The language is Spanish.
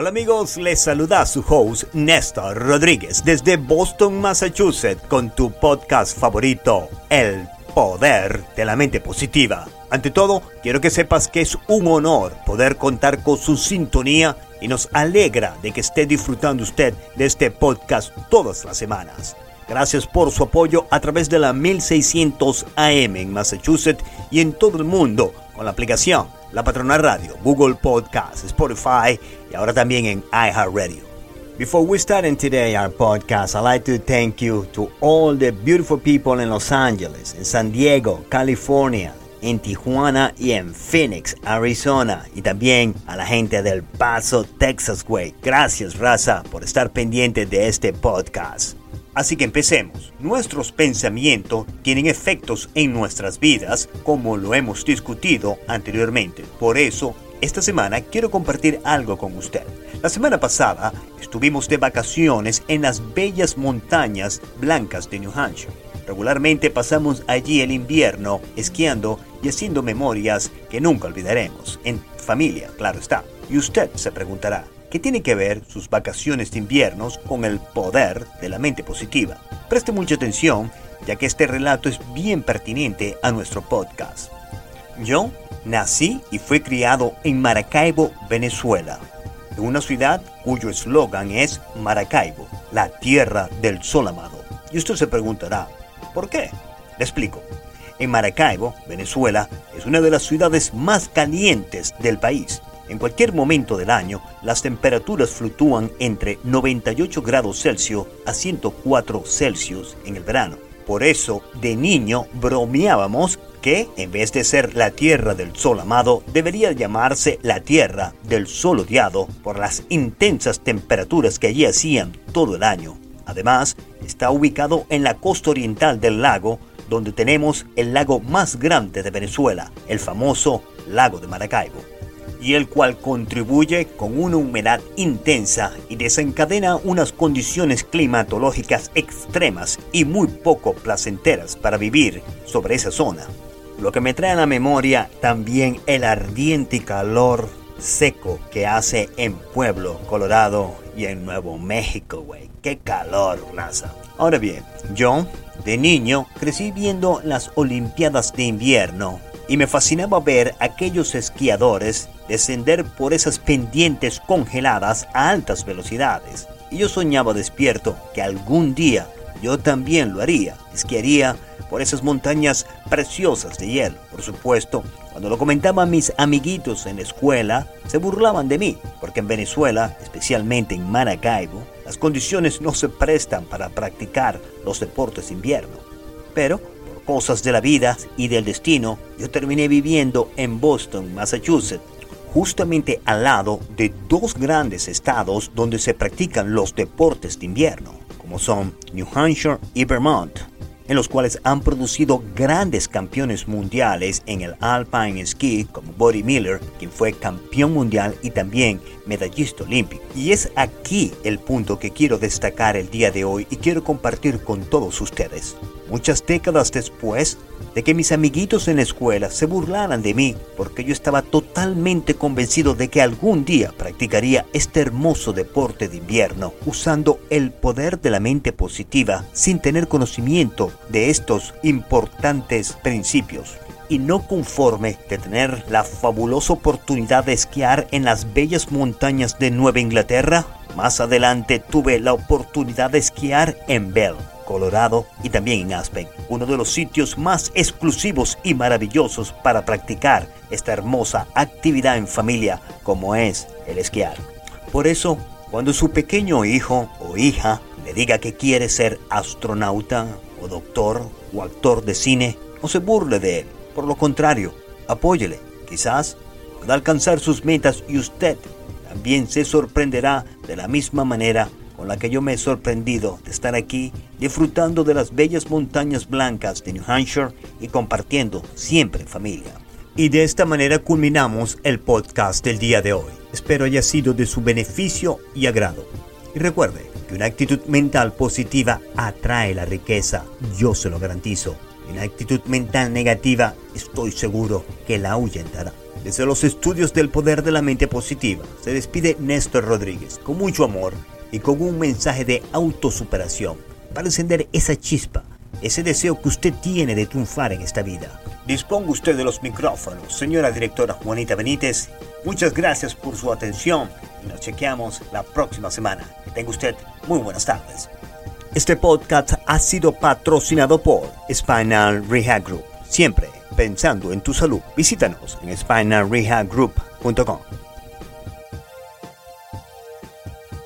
Hola amigos, les saluda su host Néstor Rodríguez desde Boston, Massachusetts con tu podcast favorito, El Poder de la Mente Positiva. Ante todo, quiero que sepas que es un honor poder contar con su sintonía y nos alegra de que esté disfrutando usted de este podcast todas las semanas. Gracias por su apoyo a través de la 1600 AM en Massachusetts y en todo el mundo con la aplicación La Patrona Radio, Google Podcast, Spotify y ahora también en iHeartRadio. Before we start in today our podcast, I'd like to thank you to all the beautiful people in Los Angeles, in San Diego, California, en Tijuana y en Phoenix, Arizona. Y también a la gente del Paso, Texas, güey. Gracias, raza, por estar pendiente de este podcast. Así que empecemos. Nuestros pensamientos tienen efectos en nuestras vidas, como lo hemos discutido anteriormente. Por eso, esta semana quiero compartir algo con usted. La semana pasada estuvimos de vacaciones en las bellas montañas blancas de New Hampshire. Regularmente pasamos allí el invierno esquiando y haciendo memorias que nunca olvidaremos. En familia, claro está. Y usted se preguntará, ¿Qué tiene que ver sus vacaciones de inviernos con el poder de la mente positiva. Preste mucha atención, ya que este relato es bien pertinente a nuestro podcast. Yo nací y fui criado en Maracaibo, Venezuela, en una ciudad cuyo eslogan es Maracaibo, la tierra del sol amado. Y usted se preguntará, ¿por qué? Le explico. En Maracaibo, Venezuela, es una de las ciudades más calientes del país en cualquier momento del año, las temperaturas fluctúan entre 98 grados Celsius a 104 Celsius en el verano. Por eso, de niño bromeábamos que, en vez de ser la tierra del sol amado, debería llamarse la tierra del sol odiado por las intensas temperaturas que allí hacían todo el año. Además, está ubicado en la costa oriental del lago, donde tenemos el lago más grande de Venezuela, el famoso lago de Maracaibo y el cual contribuye con una humedad intensa y desencadena unas condiciones climatológicas extremas y muy poco placenteras para vivir sobre esa zona. Lo que me trae a la memoria también el ardiente calor seco que hace en Pueblo, Colorado y en Nuevo México, güey. Qué calor, raza. Ahora bien, yo, de niño, crecí viendo las Olimpiadas de invierno y me fascinaba ver aquellos esquiadores descender por esas pendientes congeladas a altas velocidades. Y yo soñaba despierto que algún día yo también lo haría, esquiaría por esas montañas preciosas de hielo. Por supuesto, cuando lo comentaban mis amiguitos en la escuela, se burlaban de mí, porque en Venezuela, especialmente en Maracaibo, las condiciones no se prestan para practicar los deportes de invierno. Pero cosas de la vida y del destino, yo terminé viviendo en Boston, Massachusetts, justamente al lado de dos grandes estados donde se practican los deportes de invierno, como son New Hampshire y Vermont en los cuales han producido grandes campeones mundiales en el Alpine Ski como Buddy Miller, quien fue campeón mundial y también medallista olímpico. Y es aquí el punto que quiero destacar el día de hoy y quiero compartir con todos ustedes. Muchas décadas después de que mis amiguitos en la escuela se burlaran de mí porque yo estaba totalmente convencido de que algún día practicaría este hermoso deporte de invierno usando el poder de la mente positiva sin tener conocimiento de estos importantes principios. Y no conforme de tener la fabulosa oportunidad de esquiar en las bellas montañas de Nueva Inglaterra, más adelante tuve la oportunidad de esquiar en Bell, Colorado y también en Aspen, uno de los sitios más exclusivos y maravillosos para practicar esta hermosa actividad en familia como es el esquiar. Por eso, cuando su pequeño hijo o hija le diga que quiere ser astronauta o doctor o actor de cine, no se burle de él. Por lo contrario, apóyele. Quizás pueda alcanzar sus metas y usted también se sorprenderá de la misma manera con la que yo me he sorprendido de estar aquí disfrutando de las bellas montañas blancas de New Hampshire y compartiendo siempre en familia. Y de esta manera culminamos el podcast del día de hoy. Espero haya sido de su beneficio y agrado. Y recuerde, una actitud mental positiva atrae la riqueza, yo se lo garantizo. una actitud mental negativa estoy seguro que la ahuyentará. Desde los estudios del poder de la mente positiva, se despide Néstor Rodríguez con mucho amor y con un mensaje de autosuperación para encender esa chispa, ese deseo que usted tiene de triunfar en esta vida. Disponga usted de los micrófonos, señora directora Juanita Benítez. Muchas gracias por su atención y nos chequeamos la próxima semana. Que tenga usted muy buenas tardes. Este podcast ha sido patrocinado por Spinal Rehab Group. Siempre pensando en tu salud. Visítanos en spinalrehabgroup.com.